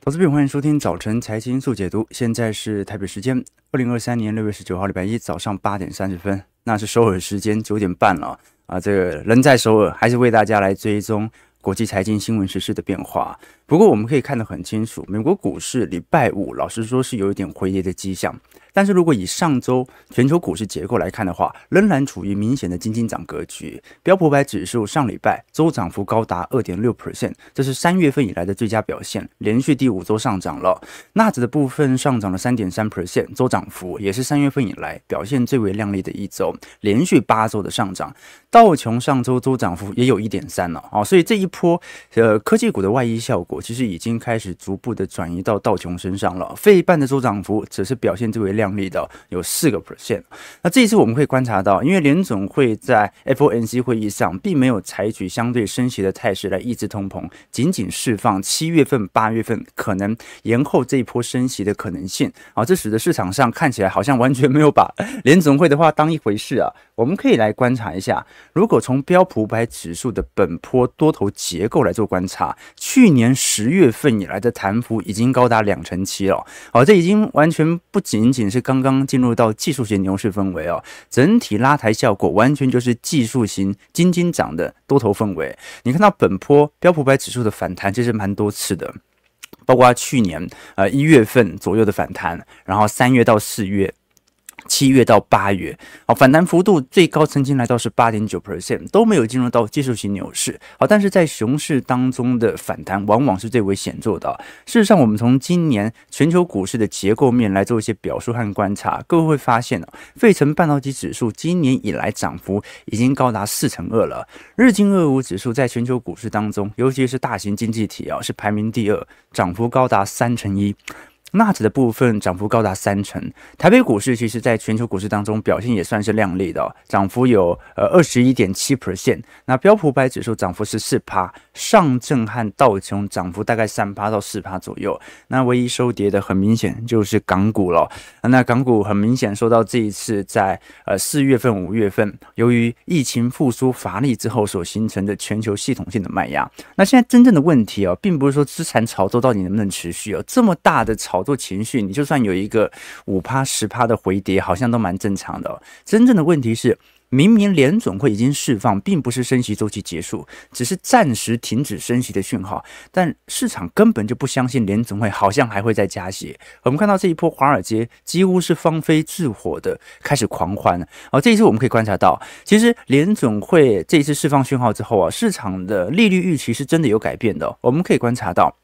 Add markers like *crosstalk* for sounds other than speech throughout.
投资朋友，欢迎收听早晨财经速解读。现在是台北时间二零二三年六月十九号礼拜一早上八点三十分，那是首尔时间九点半了啊。这个人在首尔，还是为大家来追踪国际财经新闻时事的变化。不过我们可以看得很清楚，美国股市礼拜五，老实说是有一点回跌的迹象。但是如果以上周全球股市结构来看的话，仍然处于明显的金金涨格局。标普百指数上礼拜周涨幅高达二点六 percent，这是三月份以来的最佳表现，连续第五周上涨了。纳指的部分上涨了三点三 percent，周涨幅也是三月份以来表现最为亮丽的一周，连续八周的上涨。道琼上周周涨幅也有一点三了啊，所以这一波呃科技股的外溢效果其实已经开始逐步的转移到道琼身上了。费半的周涨幅则是表现最为亮。亮丽的有四个 percent，那这一次我们会观察到，因为联总会在 FOMC 会议上并没有采取相对升息的态势来抑制通膨，仅仅释放七月份、八月份可能延后这一波升息的可能性。啊，这使得市场上看起来好像完全没有把 *laughs* 联总会的话当一回事啊。我们可以来观察一下，如果从标普五百指数的本波多头结构来做观察，去年十月份以来的弹幅已经高达两成七了，好，这已经完全不仅仅是刚刚进入到技术型牛市氛围哦，整体拉抬效果完全就是技术型金金涨的多头氛围。你看到本波标普百指数的反弹其实蛮多次的，包括去年呃一月份左右的反弹，然后三月到四月。七月到八月，好，反弹幅度最高曾经来到是八点九 percent，都没有进入到技术型牛市。好，但是在熊市当中的反弹往往是最为显著的。事实上，我们从今年全球股市的结构面来做一些表述和观察，各位会发现哦，费城半导体指数今年以来涨幅已经高达四成二了。日经二五指数在全球股市当中，尤其是大型经济体啊，是排名第二，涨幅高达三成一。纳指的部分涨幅高达三成，台北股市其实在全球股市当中表现也算是亮丽的，哦，涨幅有呃二十一点七 percent。那标普百指数涨幅是四趴，上证和道琼涨幅大概三趴到四趴左右。那唯一收跌的很明显就是港股了。那港股很明显受到这一次在呃四月份、五月份由于疫情复苏乏力之后所形成的全球系统性的卖压。那现在真正的问题哦，并不是说资产炒作到底能不能持续哦，这么大的炒。做情绪，你就算有一个五趴十趴的回跌，好像都蛮正常的。真正的问题是，明明联总会已经释放，并不是升息周期结束，只是暂时停止升息的讯号，但市场根本就不相信联总会好像还会再加息。我们看到这一波华尔街几乎是放飞自我的开始狂欢。好，这一次我们可以观察到，其实联总会这一次释放讯号之后啊，市场的利率预期是真的有改变的。我们可以观察到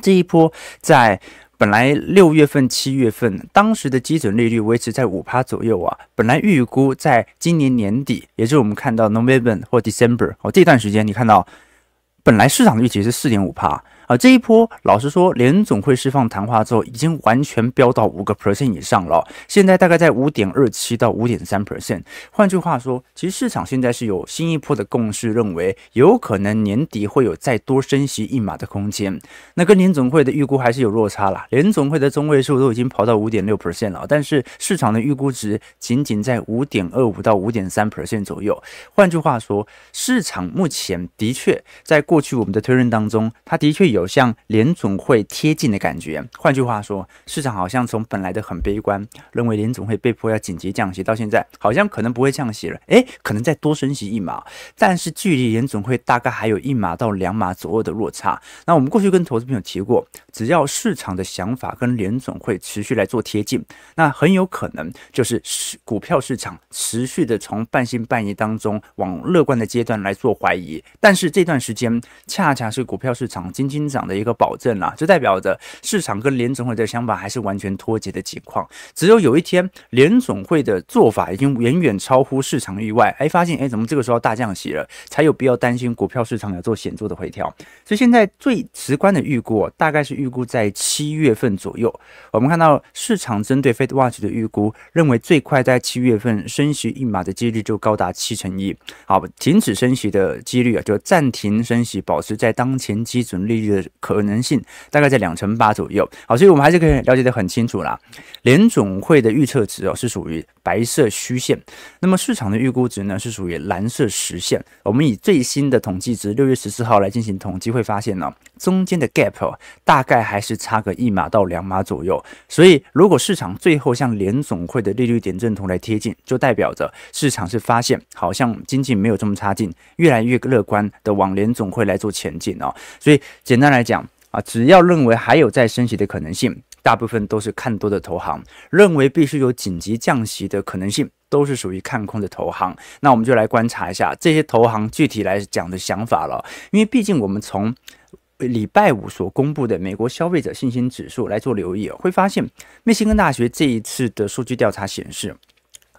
这一波在。本来六月份、七月份，当时的基准利率维持在五趴左右啊。本来预估在今年年底，也就是我们看到 November 或 December 哦，这段时间，你看到本来市场的预期是四点五趴。啊，这一波老实说，联总会释放谈话之后，已经完全飙到五个 percent 以上了。现在大概在五点二七到五点三 percent。换句话说，其实市场现在是有新一波的共识，认为有可能年底会有再多升息一码的空间。那跟联总会的预估还是有落差了。联总会的中位数都已经跑到五点六 percent 了，但是市场的预估值仅仅在五点二五到五点三 percent 左右。换句话说，市场目前的确在过去我们的推论当中，它的确。有有向联总会贴近的感觉。换句话说，市场好像从本来的很悲观，认为联总会被迫要紧急降息，到现在好像可能不会降息了。诶，可能再多升息一码，但是距离联总会大概还有一码到两码左右的落差。那我们过去跟投资朋友提过，只要市场的想法跟联总会持续来做贴近，那很有可能就是股票市场持续的从半信半疑当中往乐观的阶段来做怀疑。但是这段时间恰恰是股票市场金增长的一个保证啦，就代表着市场跟联总会的想法还是完全脱节的情况。只有有一天联总会的做法已经远远超乎市场意外，哎，发现哎，怎么这个时候大降息了，才有必要担心股票市场要做显著的回调。所以现在最直观的预估，大概是预估在七月份左右。我们看到市场针对 FedWatch 的预估，认为最快在七月份升息一码的几率就高达七成一。好，停止升息的几率啊，就暂停升息，保持在当前基准利率。的可能性大概在两成八左右，好，所以我们还是可以了解得很清楚啦。联总会的预测值哦是属于白色虚线，那么市场的预估值呢是属于蓝色实线。我们以最新的统计值六月十四号来进行统计，会发现呢，中间的 gap，大概还是差个一码到两码左右。所以，如果市场最后向联总会的利率点阵图来贴近，就代表着市场是发现好像经济没有这么差劲，越来越乐观的往联总会来做前进哦。所以，简单来讲啊，只要认为还有再升息的可能性。大部分都是看多的投行，认为必须有紧急降息的可能性，都是属于看空的投行。那我们就来观察一下这些投行具体来讲的想法了。因为毕竟我们从礼拜五所公布的美国消费者信心指数来做留意，会发现密歇根大学这一次的数据调查显示，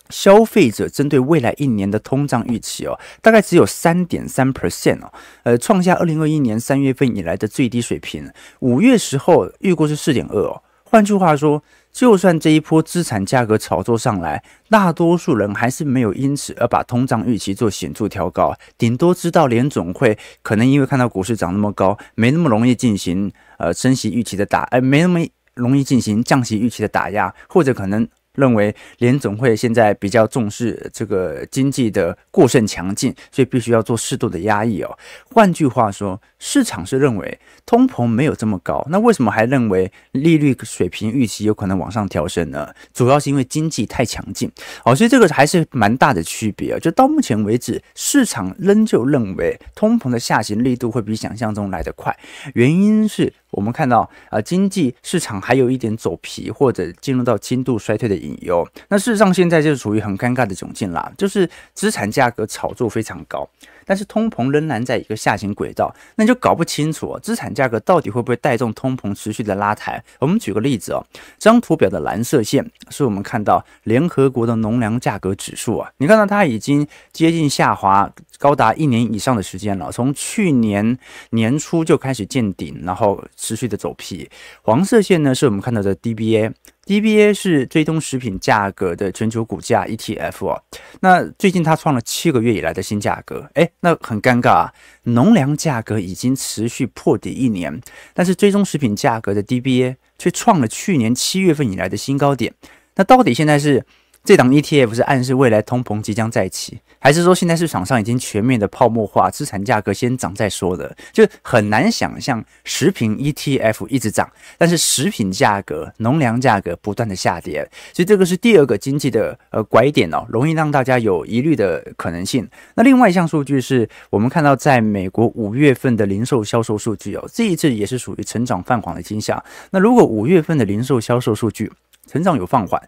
消费者针对未来一年的通胀预期哦，大概只有三点三 percent 哦，呃，创下二零二一年三月份以来的最低水平。五月时候预估是四点二哦。换句话说，就算这一波资产价格炒作上来，大多数人还是没有因此而把通胀预期做显著调高，顶多知道联总会可能因为看到股市涨那么高，没那么容易进行呃升息预期的打，呃，没那么容易进行降息预期的打压，或者可能。认为联总会现在比较重视这个经济的过剩强劲，所以必须要做适度的压抑哦。换句话说，市场是认为通膨没有这么高，那为什么还认为利率水平预期有可能往上调升呢？主要是因为经济太强劲哦，所以这个还是蛮大的区别啊。就到目前为止，市场仍旧认为通膨的下行力度会比想象中来得快，原因是。我们看到啊，经济市场还有一点走皮或者进入到轻度衰退的隐忧。那事实上，现在就是处于很尴尬的窘境啦，就是资产价格炒作非常高。但是通膨仍然在一个下行轨道，那就搞不清楚资产价格到底会不会带动通膨持续的拉抬。我们举个例子哦，这张图表的蓝色线是我们看到联合国的农粮价格指数啊，你看到它已经接近下滑高达一年以上的时间了，从去年年初就开始见顶，然后持续的走皮。黄色线呢是我们看到的 DBA。DBA 是追踪食品价格的全球股价 ETF 哦，那最近它创了七个月以来的新价格，哎，那很尴尬啊，农粮价格已经持续破底一年，但是追踪食品价格的 DBA 却创了去年七月份以来的新高点，那到底现在是？这档 ETF 是暗示未来通膨即将再起，还是说现在市场上已经全面的泡沫化，资产价格先涨再说的？就很难想象食品 ETF 一直涨，但是食品价格、农粮价格不断的下跌，所以这个是第二个经济的呃拐点哦，容易让大家有疑虑的可能性。那另外一项数据是我们看到在美国五月份的零售销售数据哦，这一次也是属于成长放缓的倾向。那如果五月份的零售销售数据成长有放缓，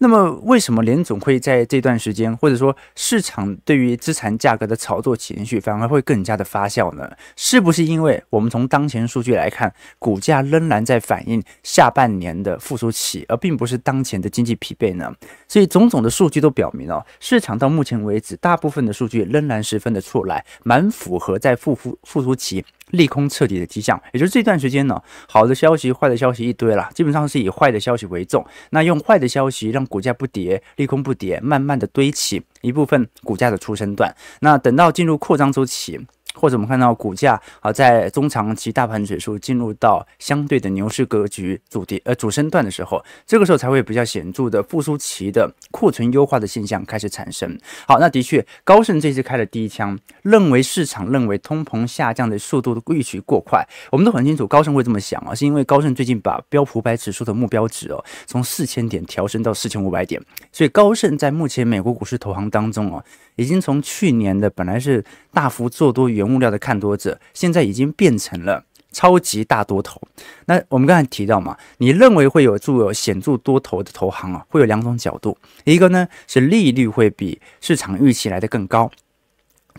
那么，为什么联总会在这段时间，或者说市场对于资产价格的炒作情绪反而会更加的发酵呢？是不是因为我们从当前数据来看，股价仍然在反映下半年的复苏期，而并不是当前的经济疲惫呢？所以，种种的数据都表明哦，市场到目前为止，大部分的数据仍然十分的错来，蛮符合在复复复苏期。利空彻底的迹象，也就是这段时间呢，好的消息、坏的消息一堆了，基本上是以坏的消息为重。那用坏的消息让股价不跌，利空不跌，慢慢的堆起一部分股价的出生段。那等到进入扩张周期。或者我们看到股价啊，在中长期大盘指数进入到相对的牛市格局主跌呃主升段的时候，这个时候才会比较显著的复苏期的库存优化的现象开始产生。好，那的确高盛这次开了第一枪，认为市场认为通膨下降的速度的预期过快。我们都很清楚高盛会这么想啊，是因为高盛最近把标普百指数的目标值哦从四千点调升到四千五百点，所以高盛在目前美国股市投行当中哦。已经从去年的本来是大幅做多原木料的看多者，现在已经变成了超级大多头。那我们刚才提到嘛，你认为会有助有显著多头的投行啊，会有两种角度，一个呢是利率会比市场预期来的更高。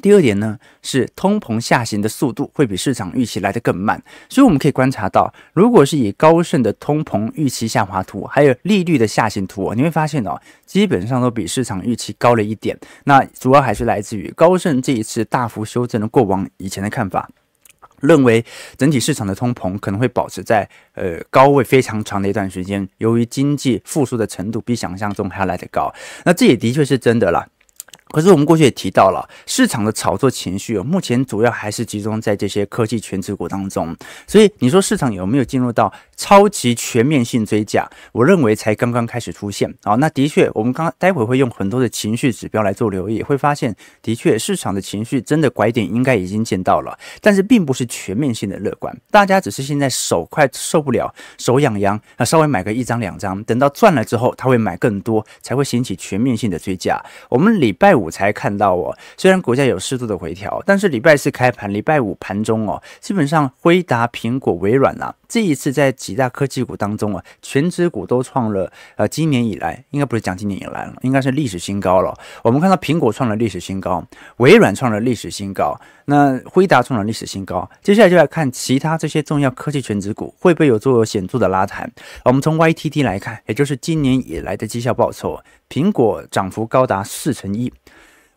第二点呢，是通膨下行的速度会比市场预期来得更慢，所以我们可以观察到，如果是以高盛的通膨预期下滑图，还有利率的下行图，你会发现哦，基本上都比市场预期高了一点。那主要还是来自于高盛这一次大幅修正了过往以前的看法，认为整体市场的通膨可能会保持在呃高位非常长的一段时间，由于经济复苏的程度比想象中还要来得高。那这也的确是真的啦。可是我们过去也提到了，市场的炒作情绪哦，目前主要还是集中在这些科技权值股当中。所以你说市场有没有进入到超级全面性追价？我认为才刚刚开始出现。好，那的确，我们刚待会会用很多的情绪指标来做留意，会发现的确市场的情绪真的拐点应该已经见到了，但是并不是全面性的乐观。大家只是现在手快受不了，手痒痒啊，稍微买个一张两张，等到赚了之后，他会买更多，才会引起全面性的追价。我们礼拜五才看到哦，虽然股价有适度的回调，但是礼拜四开盘，礼拜五盘中哦，基本上辉达、苹果、微软啊，这一次在几大科技股当中啊，全指股都创了呃今年以来，应该不是讲今年以来了，应该是历史新高了。我们看到苹果创了历史新高，微软创了历史新高，那辉达创了历史新高。接下来就来看其他这些重要科技全指股会不会有做显著的拉抬。我们从 YTD 来看，也就是今年以来的绩效报酬，苹果涨幅高达四成一。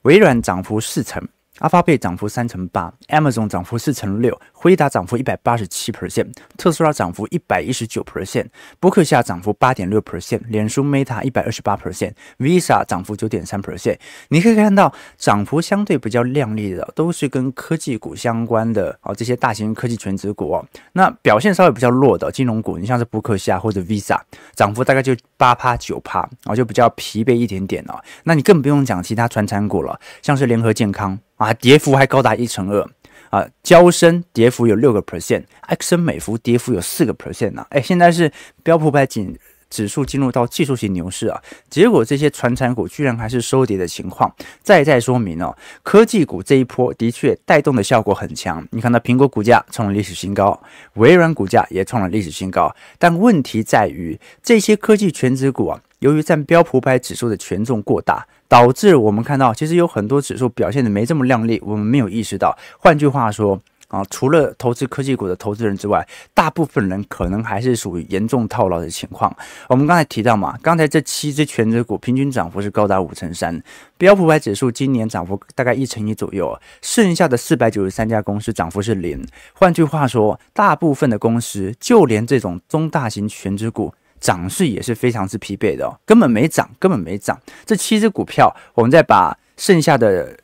微软涨幅四成。阿发贝涨幅三成八，Amazon 涨幅四成六，辉达涨幅一百八十七 percent，特斯拉涨幅一百一十九 percent，波克夏涨幅八点六 percent，脸书 Meta 一百二十八 percent，Visa 涨幅九点三 percent。你可以看到涨幅相对比较亮丽的，都是跟科技股相关的哦，这些大型科技全值股哦。那表现稍微比较弱的金融股，你像是伯克夏或者 Visa，涨幅大概就八趴九趴，然后就比较疲惫一点点哦。那你更不用讲其他传产股了，像是联合健康。啊，跌幅还高达一成二啊！交深跌幅有六个 percent，埃克森美孚跌幅有四个 percent 呢。哎，现在是标普百指指数进入到技术型牛市啊，结果这些传产股居然还是收跌的情况，再再说明哦，科技股这一波的确带动的效果很强。你看到苹果股价创了历史新高，微软股价也创了历史新高，但问题在于这些科技全指股啊，由于占标普百指数的权重过大。导致我们看到，其实有很多指数表现的没这么亮丽，我们没有意识到。换句话说啊，除了投资科技股的投资人之外，大部分人可能还是属于严重套牢的情况。我们刚才提到嘛，刚才这七只权值股平均涨幅是高达五成三，标普百指数今年涨幅大概一成一左右，剩下的四百九十三家公司涨幅是零。换句话说，大部分的公司，就连这种中大型权值股。涨势也是非常之疲惫的哦，根本没涨，根本没涨。这七只股票，我们再把剩下的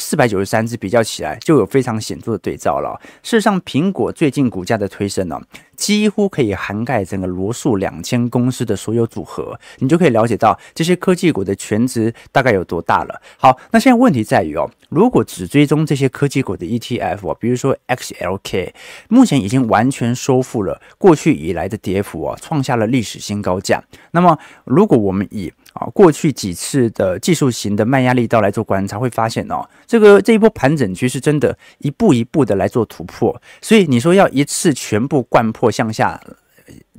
四百九十三只比较起来，就有非常显著的对照了。事实上，苹果最近股价的推升呢，几乎可以涵盖整个罗素两千公司的所有组合，你就可以了解到这些科技股的权值大概有多大了。好，那现在问题在于哦，如果只追踪这些科技股的 ETF，比如说 XLK，目前已经完全收复了过去以来的跌幅哦，创下了历史新高价。那么，如果我们以啊，过去几次的技术型的慢压力道来做观察，会发现哦，这个这一波盘整区是真的一步一步的来做突破，所以你说要一次全部贯破向下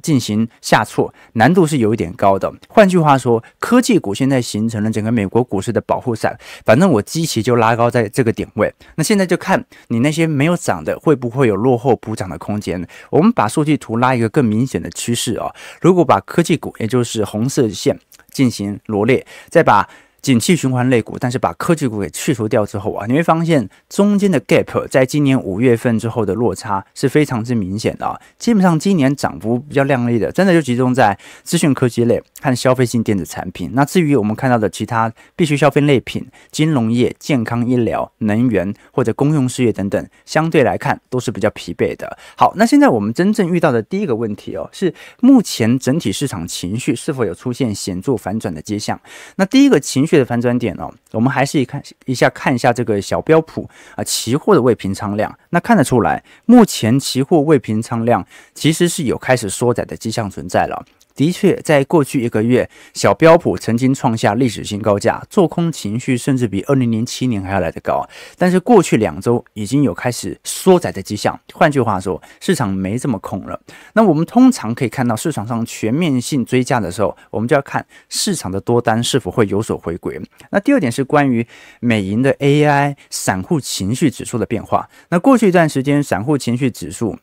进行下挫，难度是有一点高的。换句话说，科技股现在形成了整个美国股市的保护伞，反正我基期就拉高在这个点位，那现在就看你那些没有涨的会不会有落后补涨的空间。我们把数据图拉一个更明显的趋势啊，如果把科技股，也就是红色线。进行罗列，再把景气循环类股，但是把科技股给去除掉之后啊，你会发现中间的 gap 在今年五月份之后的落差是非常之明显的啊。基本上今年涨幅比较亮丽的，真的就集中在资讯科技类和消费性电子产品。那至于我们看到的其他必需消费类品、金融业、健康医疗、能源或者公用事业等等，相对来看都是比较疲惫的。好，那现在我们真正遇到的第一个问题哦，是目前整体市场情绪是否有出现显著反转的迹象？那第一个情绪。的反转点哦，我们还是一看一下看一下这个小标普啊期货的未平仓量，那看得出来，目前期货未平仓量其实是有开始缩窄的迹象存在了。的确，在过去一个月，小标普曾经创下历史新高价，做空情绪甚至比二零零七年还要来得高。但是过去两周已经有开始缩窄的迹象。换句话说，市场没这么空了。那我们通常可以看到市场上全面性追价的时候，我们就要看市场的多单是否会有所回归。那第二点是关于美银的 AI 散户情绪指数的变化。那过去一段时间，散户情绪指数。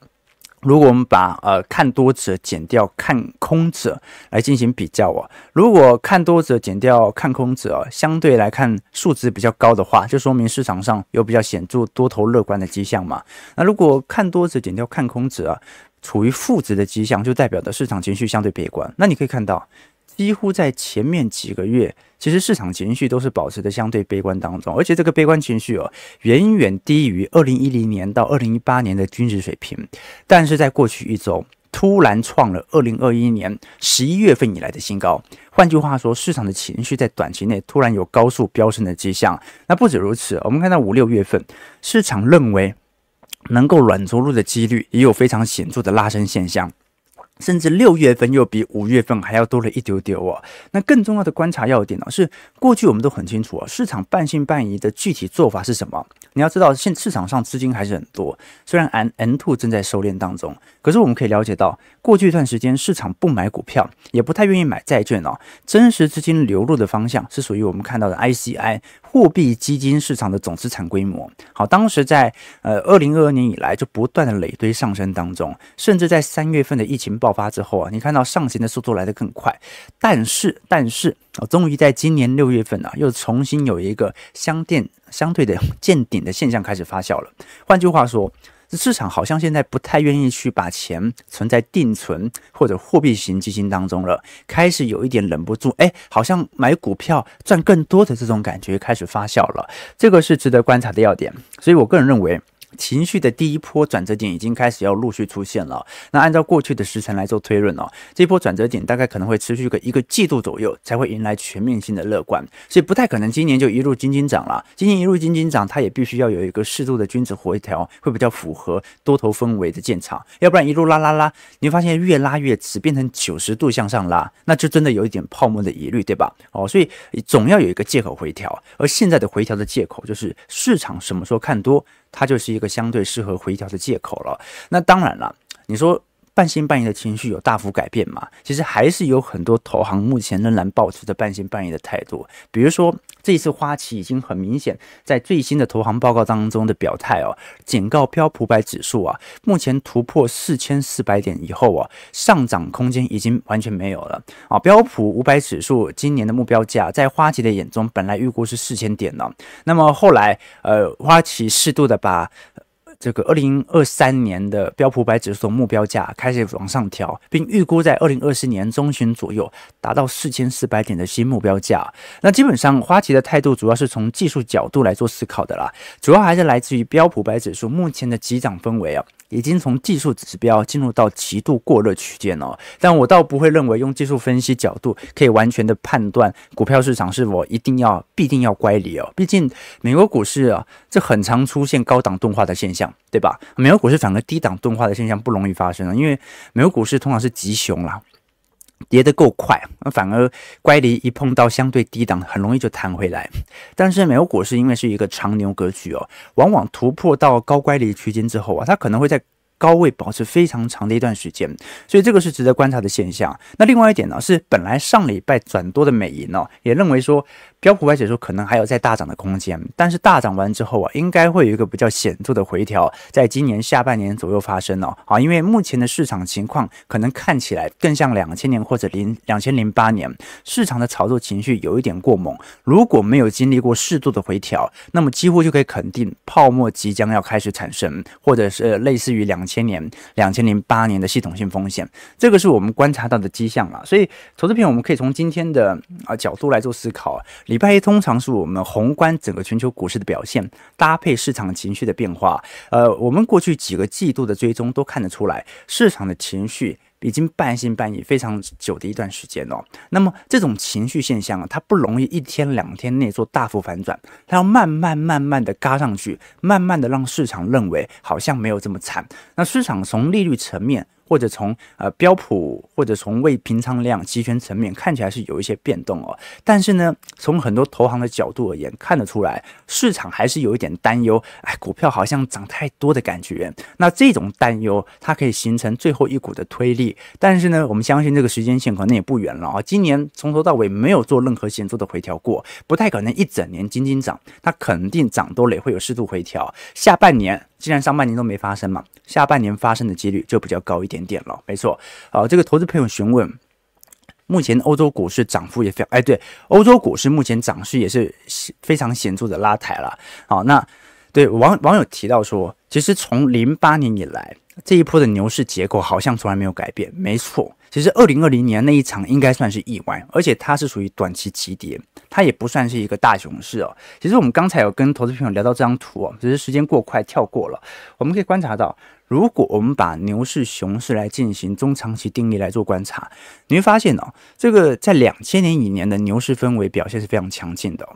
如果我们把呃看多者减掉看空者来进行比较哦，如果看多者减掉看空者，相对来看数值比较高的话，就说明市场上有比较显著多头乐观的迹象嘛。那如果看多者减掉看空者啊，处于负值的迹象，就代表的市场情绪相对悲观。那你可以看到。几乎在前面几个月，其实市场情绪都是保持的相对悲观当中，而且这个悲观情绪哦，远远低于二零一零年到二零一八年的均值水平。但是在过去一周，突然创了二零二一年十一月份以来的新高。换句话说，市场的情绪在短期内突然有高速飙升的迹象。那不止如此，我们看到五六月份，市场认为能够软着陆的几率也有非常显著的拉升现象。甚至六月份又比五月份还要多了一丢丢哦。那更重要的观察要点呢，是过去我们都很清楚啊，市场半信半疑的具体做法是什么？你要知道，现市场上资金还是很多，虽然 M M two 正在收敛当中，可是我们可以了解到，过去一段时间市场不买股票，也不太愿意买债券哦。真实资金流入的方向是属于我们看到的 ICI。货币基金市场的总资产规模，好，当时在呃二零二二年以来就不断的累堆上升当中，甚至在三月份的疫情爆发之后啊，你看到上行的速度来得更快，但是但是啊，终于在今年六月份啊，又重新有一个相电相对的 *laughs* 见顶的现象开始发酵了。换句话说。市场好像现在不太愿意去把钱存在定存或者货币型基金当中了，开始有一点忍不住，哎，好像买股票赚更多的这种感觉开始发酵了，这个是值得观察的要点，所以我个人认为。情绪的第一波转折点已经开始要陆续出现了。那按照过去的时程来做推论哦，这波转折点大概可能会持续个一个季度左右，才会迎来全面性的乐观。所以不太可能今年就一路金金涨了。今年一路金金涨，它也必须要有一个适度的均值回调，会比较符合多头氛围的建厂。要不然一路拉拉拉，你会发现越拉越直，变成九十度向上拉，那就真的有一点泡沫的疑虑，对吧？哦，所以总要有一个借口回调。而现在的回调的借口就是市场什么时候看多。它就是一个相对适合回调的借口了。那当然了，你说。半信半疑的情绪有大幅改变吗？其实还是有很多投行目前仍然保持着半信半疑的态度。比如说，这一次花旗已经很明显在最新的投行报告当中的表态哦，警告标普百指数啊，目前突破四千四百点以后啊，上涨空间已经完全没有了啊。标普五百指数今年的目标价在花旗的眼中本来预估是四千点呢，那么后来呃，花旗适度的把。这个二零二三年的标普白指数目标价开始往上调，并预估在二零二四年中旬左右达到四千四百点的新目标价。那基本上花旗的态度主要是从技术角度来做思考的啦，主要还是来自于标普白指数目前的急涨氛围啊。已经从技术指标进入到极度过热区间哦，但我倒不会认为用技术分析角度可以完全的判断股票市场是否一定要必定要乖离哦。毕竟美国股市啊，这很常出现高档钝化的现象，对吧？美国股市反而低档钝化的现象不容易发生，因为美国股市通常是极熊啦。跌得够快，那反而乖离一碰到相对低档，很容易就弹回来。但是美国股市因为是一个长牛格局哦，往往突破到高乖离区间之后啊，它可能会在。高位保持非常长的一段时间，所以这个是值得观察的现象。那另外一点呢，是本来上礼拜转多的美银哦，也认为说标普五百指数可能还有再大涨的空间，但是大涨完之后啊，应该会有一个比较显著的回调，在今年下半年左右发生哦。好，因为目前的市场情况可能看起来更像两千年或者零两千零八年，市场的炒作情绪有一点过猛。如果没有经历过适度的回调，那么几乎就可以肯定泡沫即将要开始产生，或者是类似于两。千年、两千零八年的系统性风险，这个是我们观察到的迹象了。所以，投资品，我们可以从今天的啊角度来做思考。礼拜一通常是我们宏观整个全球股市的表现，搭配市场情绪的变化。呃，我们过去几个季度的追踪都看得出来，市场的情绪。已经半信半疑非常久的一段时间哦，那么这种情绪现象啊，它不容易一天两天内做大幅反转，它要慢慢慢慢的嘎上去，慢慢的让市场认为好像没有这么惨。那市场从利率层面。或者从呃标普，或者从未平仓量期权层面看起来是有一些变动哦，但是呢，从很多投行的角度而言，看得出来市场还是有一点担忧，哎，股票好像涨太多的感觉。那这种担忧它可以形成最后一股的推力，但是呢，我们相信这个时间线可能也不远了啊。今年从头到尾没有做任何显著的回调过，不太可能一整年仅仅涨，它肯定涨多了也会有适度回调。下半年。既然上半年都没发生嘛，下半年发生的几率就比较高一点点了。没错，好，这个投资朋友询问，目前欧洲股市涨幅也非常，哎，对，欧洲股市目前涨势也是非常显著的拉抬了。好，那对网网友提到说，其实从零八年以来。这一波的牛市结构好像从来没有改变。没错，其实二零二零年那一场应该算是意外，而且它是属于短期急跌，它也不算是一个大熊市哦。其实我们刚才有跟投资朋友聊到这张图哦，只是时间过快跳过了。我们可以观察到，如果我们把牛市、熊市来进行中长期定义来做观察，你会发现哦，这个在两千年以前的牛市氛围表现是非常强劲的。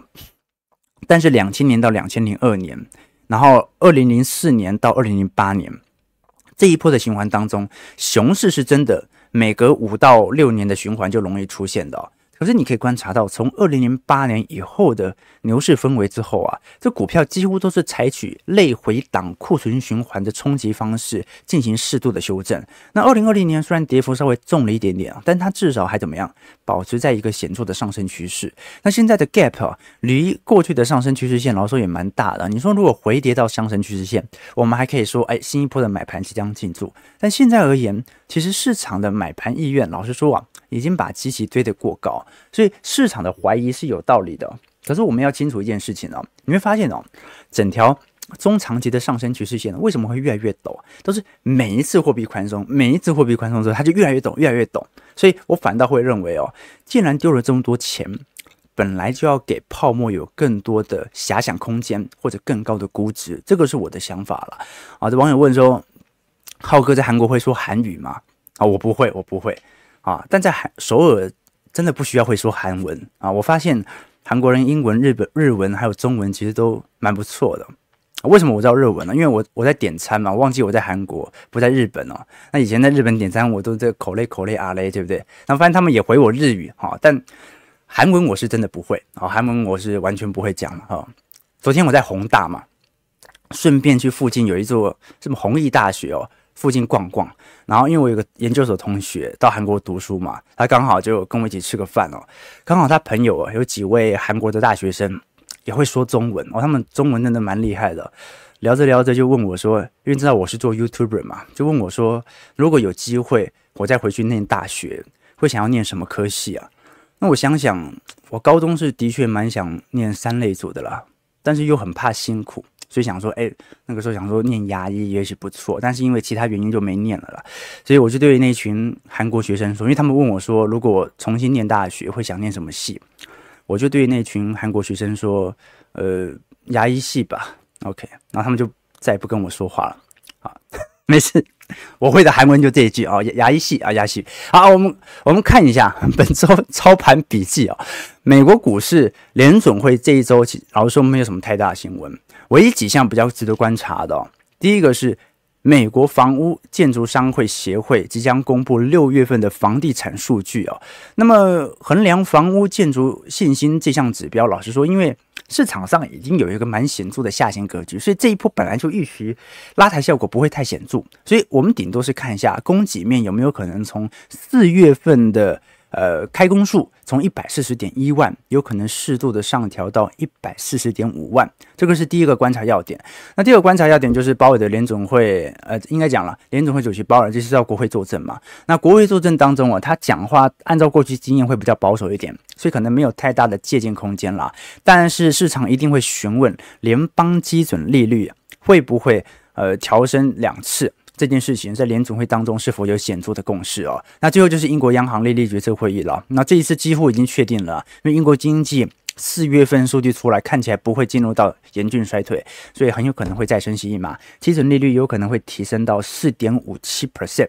但是两千年到两千零二年，然后二零零四年到二零零八年这一波的循环当中，熊市是真的每隔五到六年的循环就容易出现的。可是你可以观察到，从二零零八年以后的牛市氛围之后啊，这股票几乎都是采取类回档库存循环的冲击方式进行适度的修正。那二零二零年虽然跌幅稍微重了一点点啊，但它至少还怎么样，保持在一个显著的上升趋势。那现在的 gap 啊，离过去的上升趋势线老实说也蛮大的。你说如果回跌到上升趋势线，我们还可以说，哎，新一波的买盘即将进驻。但现在而言，其实市场的买盘意愿，老实说啊。已经把机器堆得过高，所以市场的怀疑是有道理的。可是我们要清楚一件事情哦，你会发现哦，整条中长期的上升趋势线为什么会越来越陡？都是每一次货币宽松，每一次货币宽松之后，它就越来越陡，越来越陡。所以我反倒会认为哦，既然丢了这么多钱，本来就要给泡沫有更多的遐想空间或者更高的估值，这个是我的想法了。啊，这网友问说，浩哥在韩国会说韩语吗？啊，我不会，我不会。啊，但在韩首尔真的不需要会说韩文啊！我发现韩国人英文、日本日文还有中文其实都蛮不错的。为什么我知道日文呢？因为我我在点餐嘛，我忘记我在韩国不在日本哦。那以前在日本点餐，我都在口类口类阿嘞，对不对？那发现他们也回我日语哈，但韩文我是真的不会啊，韩文我是完全不会讲哈。昨天我在弘大嘛，顺便去附近有一座什么弘毅大学哦。附近逛逛，然后因为我有个研究所同学到韩国读书嘛，他刚好就跟我一起吃个饭哦。刚好他朋友啊有几位韩国的大学生也会说中文哦，他们中文真的蛮厉害的。聊着聊着就问我说，因为知道我是做 YouTuber 嘛，就问我说，如果有机会我再回去念大学，会想要念什么科系啊？那我想想，我高中是的确蛮想念三类组的啦，但是又很怕辛苦。所以想说，哎，那个时候想说念牙医也许不错，但是因为其他原因就没念了啦。所以我就对那群韩国学生说，因为他们问我说，如果重新念大学会想念什么系，我就对那群韩国学生说，呃，牙医系吧。OK，然后他们就再也不跟我说话了。好，*laughs* 没事，我会的韩文就这一句啊，牙医系啊，牙医系。好，我们我们看一下本周操盘笔记啊，美国股市联总会这一周，老实说没有什么太大新闻。唯一几项比较值得观察的，第一个是美国房屋建筑商会协会即将公布六月份的房地产数据啊。那么衡量房屋建筑信心这项指标，老实说，因为市场上已经有一个蛮显著的下行格局，所以这一波本来就预期拉抬效果不会太显著，所以我们顶多是看一下供给面有没有可能从四月份的。呃，开工数从一百四十点一万，有可能适度的上调到一百四十点五万，这个是第一个观察要点。那第二个观察要点就是鲍尔的联总会，呃，应该讲了，联总会主席鲍尔就是要国会作证嘛。那国会作证当中啊，他讲话按照过去经验会比较保守一点，所以可能没有太大的借鉴空间啦。但是市场一定会询问联邦基准利率会不会呃调升两次。这件事情在联总会当中是否有显著的共识哦？那最后就是英国央行利率决策会议了。那这一次几乎已经确定了，因为英国经济四月份数据出来，看起来不会进入到严峻衰退，所以很有可能会再升息一码，基准利率有可能会提升到四点五七 percent。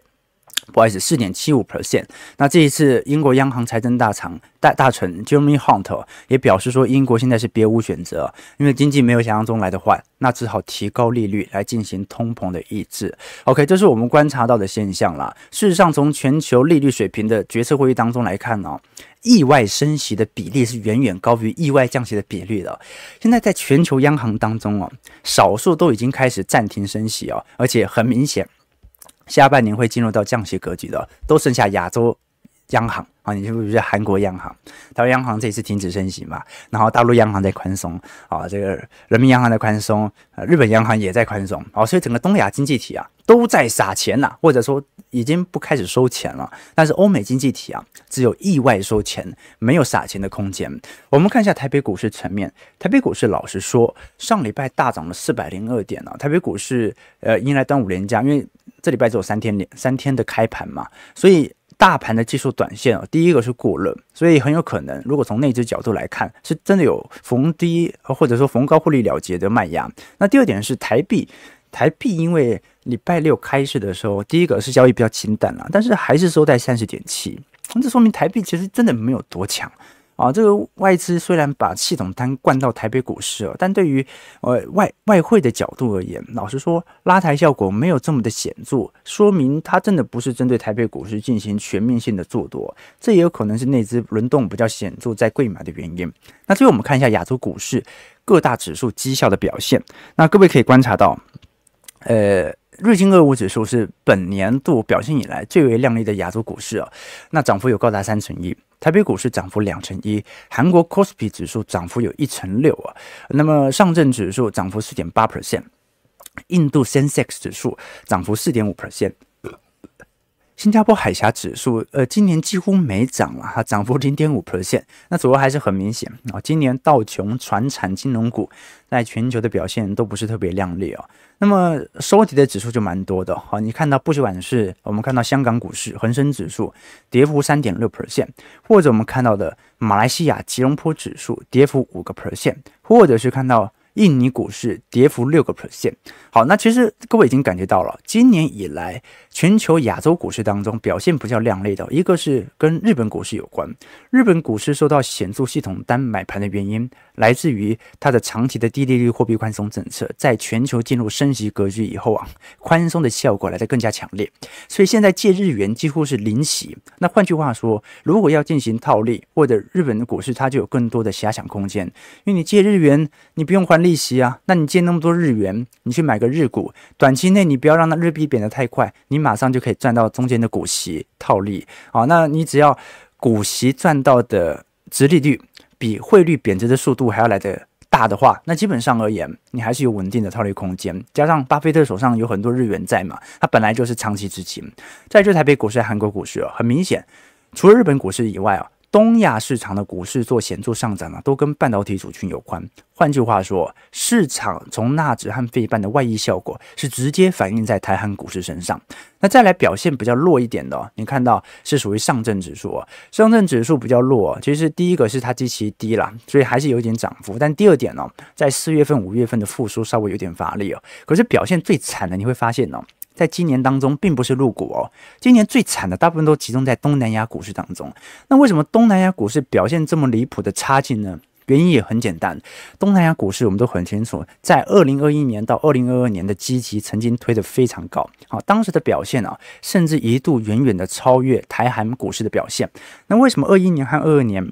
不好意思，四点七五 percent。那这一次，英国央行财政大厂大大臣 Jeremy Hunt 也表示说，英国现在是别无选择，因为经济没有想象中来得坏，那只好提高利率来进行通膨的抑制。OK，这是我们观察到的现象啦。事实上，从全球利率水平的决策会议当中来看呢、意外升息的比例是远远高于意外降息的比例的。现在在全球央行当中哦，少数都已经开始暂停升息哦，而且很明显。下半年会进入到降息格局的，都剩下亚洲央行啊，你是不是韩国央行？台湾央行这次停止升息嘛，然后大陆央行在宽松啊，这个人民银行在宽松，日本央行也在宽松，啊，所以整个东亚经济体啊都在撒钱呐，或者说已经不开始收钱了。但是欧美经济体啊，只有意外收钱，没有撒钱的空间。我们看一下台北股市层面，台北股市老实说，上礼拜大涨了四百零二点啊，台北股市呃迎来端午连假，因为这礼拜只有三天连三天的开盘嘛，所以。大盘的技术短线啊，第一个是过热，所以很有可能，如果从那只角度来看，是真的有逢低或者说逢高获利了结的卖压。那第二点是台币，台币因为礼拜六开市的时候，第一个是交易比较清淡了，但是还是收在三十点七，这说明台币其实真的没有多强。啊，这个外资虽然把系统单灌到台北股市哦，但对于呃外外汇的角度而言，老实说，拉抬效果没有这么的显著，说明它真的不是针对台北股市进行全面性的做多，这也有可能是内资轮动比较显著在贵买的原因。那最后我们看一下亚洲股市各大指数绩效的表现，那各位可以观察到，呃。日经二五指数是本年度表现以来最为亮丽的亚洲股市啊，那涨幅有高达三成一。台北股市涨幅两成一，韩国 KOSPI 指数涨幅有一成六啊。那么上证指数涨幅四点八 percent，印度 Sensex 指数涨幅四点五 percent。新加坡海峡指数，呃，今年几乎没涨了，它涨幅零点五 percent。那主要还是很明显啊，今年道琼、船产、金融股在全球的表现都不是特别亮丽啊。那么收跌的指数就蛮多的，好，你看到不管是我们看到香港股市恒生指数跌幅三点六 percent，或者我们看到的马来西亚吉隆坡指数跌幅五个 percent，或者是看到。印尼股市跌幅六个 percent。好，那其实各位已经感觉到了，今年以来全球亚洲股市当中表现比较亮丽的，一个是跟日本股市有关。日本股市受到显著系统单买盘的原因，来自于它的长期的低利率货币宽松政策，在全球进入升级格局以后啊，宽松的效果来得更加强烈。所以现在借日元几乎是零息。那换句话说，如果要进行套利，或者日本的股市它就有更多的遐想空间，因为你借日元，你不用还。利息啊，那你借那么多日元，你去买个日股，短期内你不要让那日币贬得太快，你马上就可以赚到中间的股息套利啊。那你只要股息赚到的殖利率比汇率贬值的速度还要来得大的话，那基本上而言，你还是有稳定的套利空间。加上巴菲特手上有很多日元在嘛，他本来就是长期资金。再就台北股市、韩国股市啊，很明显，除了日本股市以外啊。东亚市场的股市做显著上涨啊，都跟半导体族群有关。换句话说，市场从纳指和费半的外溢效果是直接反映在台韩股市身上。那再来表现比较弱一点的，你看到是属于上证指数啊，上证指数比较弱。其实第一个是它基期低了，所以还是有一点涨幅。但第二点呢，在四月份、五月份的复苏稍微有点乏力哦。可是表现最惨的，你会发现呢。在今年当中，并不是入股哦，今年最惨的大部分都集中在东南亚股市当中。那为什么东南亚股市表现这么离谱的差劲呢？原因也很简单，东南亚股市我们都很清楚，在二零二一年到二零二二年的基期曾经推得非常高，好，当时的表现啊，甚至一度远远的超越台韩股市的表现。那为什么二一年和二二年？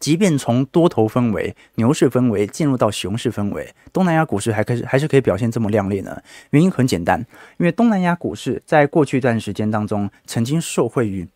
即便从多头氛围、牛市氛围进入到熊市氛围，东南亚股市还可以还是可以表现这么靓丽呢？原因很简单，因为东南亚股市在过去一段时间当中，曾经受惠于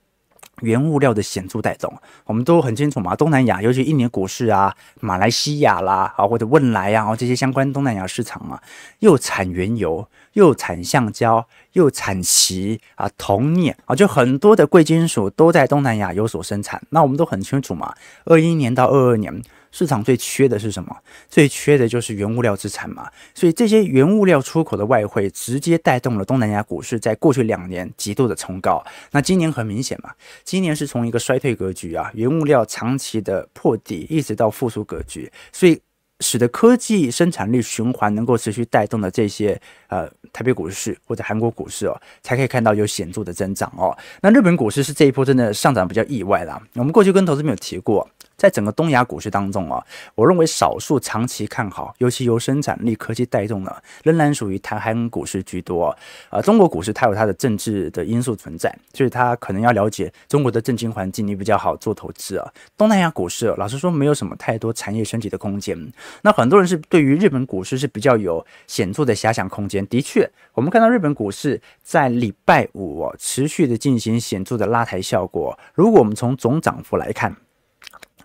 原物料的显著带动。我们都很清楚嘛，东南亚尤其印尼股市啊、马来西亚啦啊或者汶莱啊这些相关东南亚市场嘛，又产原油。又产橡胶，又产锡啊，铜镍啊，就很多的贵金属都在东南亚有所生产。那我们都很清楚嘛，二一年到二二年市场最缺的是什么？最缺的就是原物料资产嘛。所以这些原物料出口的外汇直接带动了东南亚股市在过去两年极度的冲高。那今年很明显嘛，今年是从一个衰退格局啊，原物料长期的破底，一直到复苏格局，所以。使得科技生产力循环能够持续带动的这些呃台北股市或者韩国股市哦，才可以看到有显著的增长哦。那日本股市是这一波真的上涨比较意外啦。我们过去跟投资没有提过。在整个东亚股市当中啊，我认为少数长期看好，尤其由生产力科技带动的，仍然属于台湾股市居多。呃，中国股市它有它的政治的因素存在，所以它可能要了解中国的政经环境，你比较好做投资啊。东南亚股市，老实说，没有什么太多产业升级的空间。那很多人是对于日本股市是比较有显著的遐想空间。的确，我们看到日本股市在礼拜五持续的进行显著的拉抬效果。如果我们从总涨幅来看，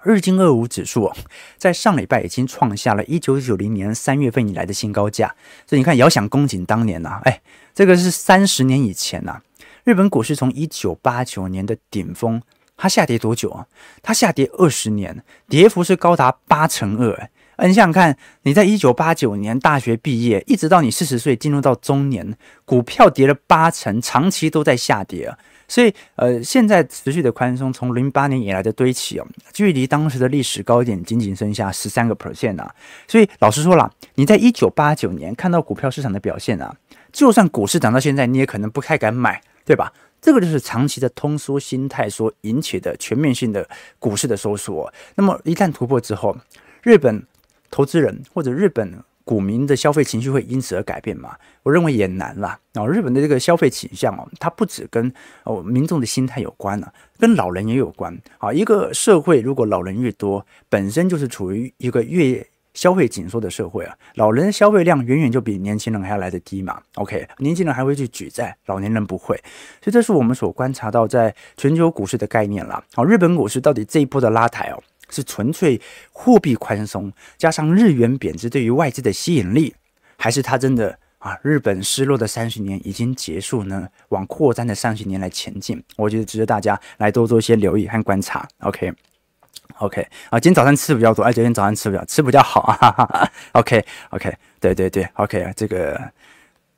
日经二五指数在上礼拜已经创下了一九九零年三月份以来的新高价。所以你看，遥想公瑾当年呐、啊，哎，这个是三十年以前呐、日本股市从一九八九年的顶峰，它下跌多久啊？它下跌二十年，跌幅是高达八成二。你想想看，你在一九八九年大学毕业，一直到你四十岁进入到中年，股票跌了八成，长期都在下跌。所以，呃，现在持续的宽松，从零八年以来的堆起哦，距离当时的历史高点仅仅剩下十三个 percent 啊。所以，老实说了，你在一九八九年看到股票市场的表现啊，就算股市涨到现在，你也可能不太敢买，对吧？这个就是长期的通缩心态所引起的全面性的股市的收缩。那么，一旦突破之后，日本投资人或者日本股民的消费情绪会因此而改变吗？我认为也难了。哦日本的这个消费倾向哦，它不只跟哦民众的心态有关了，跟老人也有关。啊，一个社会如果老人越多，本身就是处于一个越消费紧缩的社会啊。老人的消费量远远就比年轻人还要来得低嘛。OK，年轻人还会去举债，老年人不会。所以这是我们所观察到在全球股市的概念了。好，日本股市到底这一波的拉抬哦？是纯粹货币宽松加上日元贬值对于外资的吸引力，还是它真的啊？日本失落的三十年已经结束呢？往扩张的三十年来前进，我觉得值得大家来多做一些留意和观察。OK，OK，、啊，今天早上吃比较多，哎，昨天早上吃比较吃比较好 *laughs* 啊。哈哈 OK，OK，对对对，OK，啊这个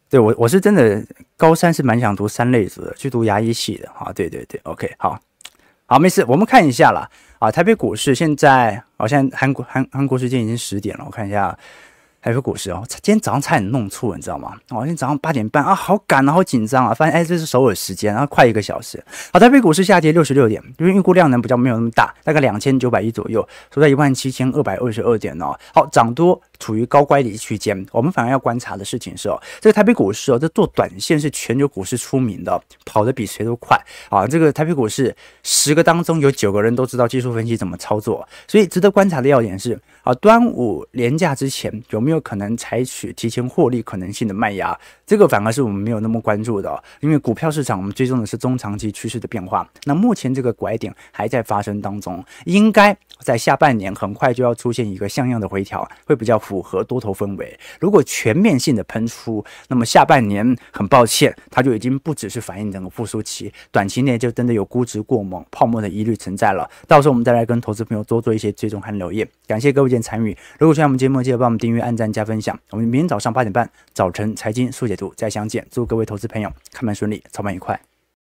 对我我是真的高三是蛮想读三类组的，去读牙医系的啊。对对对，OK，好，好，没事，我们看一下啦。啊，台北股市现在好像韩国韩韩国时间已经十点了，我看一下。台北股市哦，今天早上差点弄错，你知道吗？哦，今天早上八点半啊，好赶啊，好紧张啊！发现哎，这是首尔时间，然后快一个小时。好，台北股市下跌六十六点，因为预估量能比较没有那么大，大概两千九百亿左右，收在一万七千二百二十二点哦。好，涨多处于高乖离区间。我们反而要观察的事情是哦，这个台北股市哦，这做短线是全球股市出名的，跑得比谁都快啊。这个台北股市十个当中有九个人都知道技术分析怎么操作，所以值得观察的要点是。啊，端午连假之前有没有有可能采取提前获利可能性的卖压？这个反而是我们没有那么关注的，因为股票市场我们追踪的是中长期趋势的变化。那目前这个拐点还在发生当中，应该在下半年很快就要出现一个像样的回调，会比较符合多头氛围。如果全面性的喷出，那么下半年很抱歉，它就已经不只是反映整个复苏期，短期内就真的有估值过猛、泡沫的疑虑存在了。到时候我们再来跟投资朋友多做一些追踪和留意。感谢各位的。参与，如果喜欢我们节目，记得帮我们订阅、按赞、加分享。我们明天早上八点半，早晨财经速解读再相见。祝各位投资朋友开盘顺利，操盘愉快。